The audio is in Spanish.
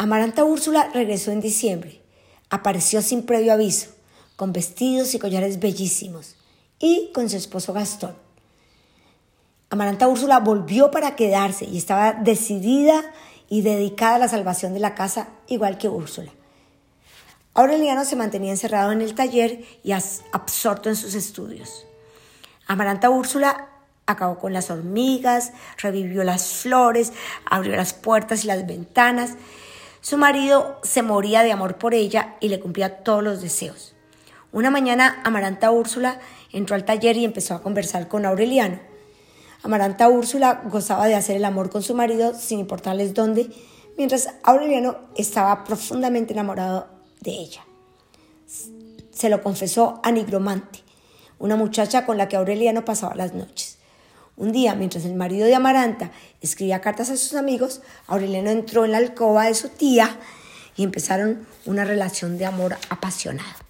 Amaranta Úrsula regresó en diciembre. Apareció sin previo aviso, con vestidos y collares bellísimos, y con su esposo Gastón. Amaranta Úrsula volvió para quedarse y estaba decidida y dedicada a la salvación de la casa, igual que Úrsula. Aureliano se mantenía encerrado en el taller y absorto en sus estudios. Amaranta Úrsula acabó con las hormigas, revivió las flores, abrió las puertas y las ventanas. Su marido se moría de amor por ella y le cumplía todos los deseos. Una mañana Amaranta Úrsula entró al taller y empezó a conversar con Aureliano. Amaranta Úrsula gozaba de hacer el amor con su marido sin importarles dónde, mientras Aureliano estaba profundamente enamorado de ella. Se lo confesó a Nigromante, una muchacha con la que Aureliano pasaba las noches. Un día, mientras el marido de Amaranta escribía cartas a sus amigos, Aureliano entró en la alcoba de su tía y empezaron una relación de amor apasionado.